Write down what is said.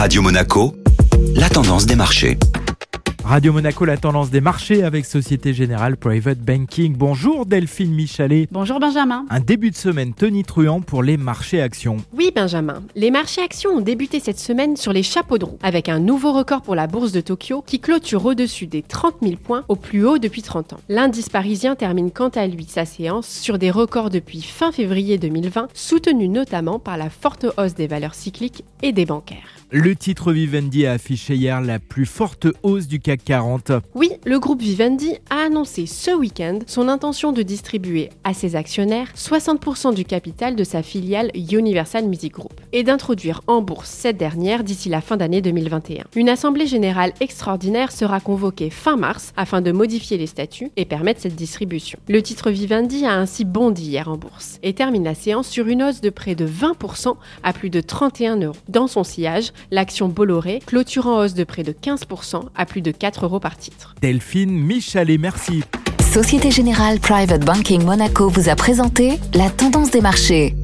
Radio Monaco, la tendance des marchés. Radio Monaco, la tendance des marchés avec Société Générale Private Banking. Bonjour Delphine Michalet. Bonjour Benjamin. Un début de semaine tonitruant pour les marchés actions. Oui Benjamin, les marchés actions ont débuté cette semaine sur les chapeaux de roue, avec un nouveau record pour la bourse de Tokyo qui clôture au-dessus des 30 000 points au plus haut depuis 30 ans. L'indice parisien termine quant à lui sa séance sur des records depuis fin février 2020, soutenus notamment par la forte hausse des valeurs cycliques et des bancaires. Le titre Vivendi a affiché hier la plus forte hausse du CAC 40. Oui, le groupe Vivendi a annoncé ce week-end son intention de distribuer à ses actionnaires 60% du capital de sa filiale Universal Music Group et d'introduire en bourse cette dernière d'ici la fin d'année 2021. Une assemblée générale extraordinaire sera convoquée fin mars afin de modifier les statuts et permettre cette distribution. Le titre Vivendi a ainsi bondi hier en bourse et termine la séance sur une hausse de près de 20% à plus de 31 euros. Dans son sillage, l'action Bolloré clôture en hausse de près de 15% à plus de 4 euros par titre. Delphine Michalet, merci. Société Générale Private Banking Monaco vous a présenté la tendance des marchés.